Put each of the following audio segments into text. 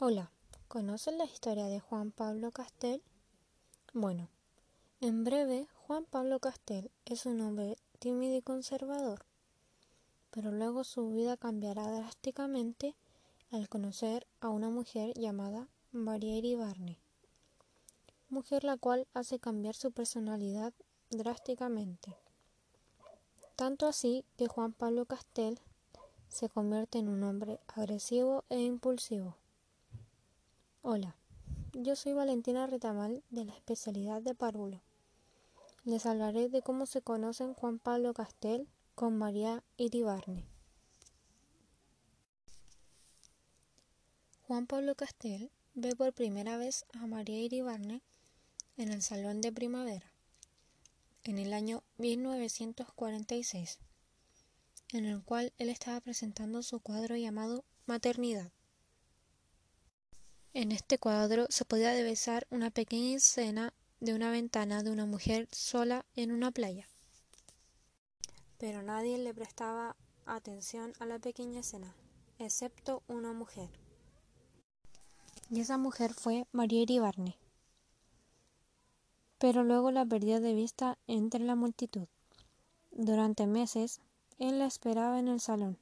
Hola, ¿conocen la historia de Juan Pablo Castel? Bueno, en breve, Juan Pablo Castel es un hombre tímido y conservador, pero luego su vida cambiará drásticamente al conocer a una mujer llamada María Iribarne, mujer la cual hace cambiar su personalidad drásticamente. Tanto así que Juan Pablo Castel se convierte en un hombre agresivo e impulsivo. Hola, yo soy Valentina Retamal de la especialidad de Párvulo. Les hablaré de cómo se conocen Juan Pablo Castel con María Iribarne. Juan Pablo Castel ve por primera vez a María Iribarne en el Salón de Primavera, en el año 1946, en el cual él estaba presentando su cuadro llamado Maternidad. En este cuadro se podía divisar una pequeña escena de una ventana de una mujer sola en una playa. Pero nadie le prestaba atención a la pequeña escena, excepto una mujer. Y esa mujer fue María Iribarne. Pero luego la perdió de vista entre la multitud. Durante meses, él la esperaba en el salón,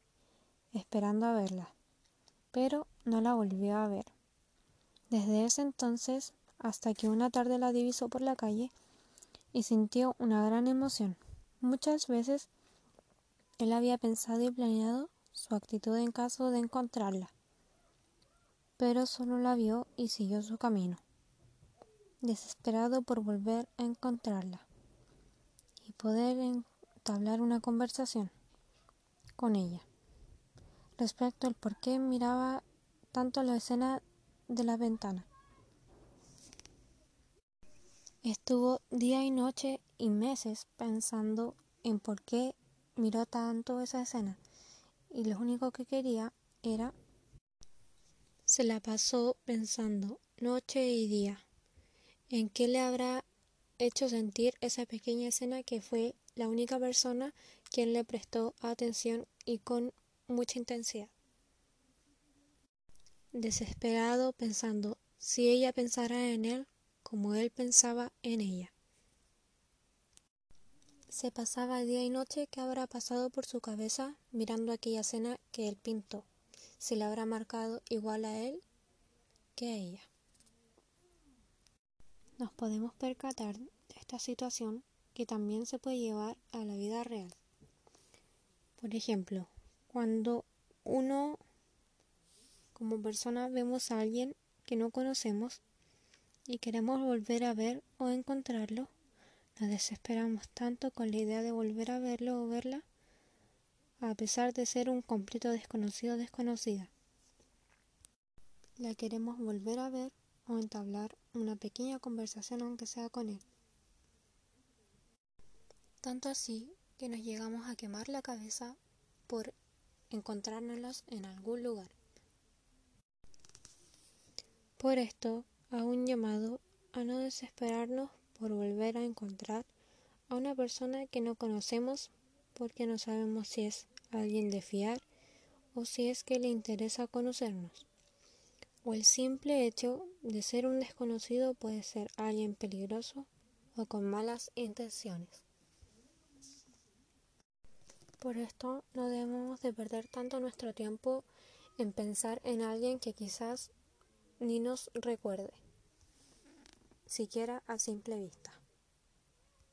esperando a verla, pero no la volvió a ver. Desde ese entonces hasta que una tarde la divisó por la calle y sintió una gran emoción. Muchas veces él había pensado y planeado su actitud en caso de encontrarla, pero solo la vio y siguió su camino, desesperado por volver a encontrarla y poder entablar una conversación con ella respecto al por qué miraba tanto la escena de la ventana. Estuvo día y noche y meses pensando en por qué miró tanto esa escena y lo único que quería era se la pasó pensando noche y día en qué le habrá hecho sentir esa pequeña escena que fue la única persona quien le prestó atención y con mucha intensidad desesperado pensando si ella pensara en él como él pensaba en ella. Se pasaba día y noche que habrá pasado por su cabeza mirando aquella escena que él pintó, si le habrá marcado igual a él que a ella. Nos podemos percatar de esta situación que también se puede llevar a la vida real. Por ejemplo, cuando uno como persona vemos a alguien que no conocemos y queremos volver a ver o encontrarlo, nos desesperamos tanto con la idea de volver a verlo o verla, a pesar de ser un completo desconocido o desconocida. La queremos volver a ver o entablar una pequeña conversación aunque sea con él. Tanto así que nos llegamos a quemar la cabeza por encontrárnoslos en algún lugar. Por esto, a un llamado a no desesperarnos por volver a encontrar a una persona que no conocemos porque no sabemos si es alguien de fiar o si es que le interesa conocernos. O el simple hecho de ser un desconocido puede ser alguien peligroso o con malas intenciones. Por esto no debemos de perder tanto nuestro tiempo en pensar en alguien que quizás ni nos recuerde, siquiera a simple vista.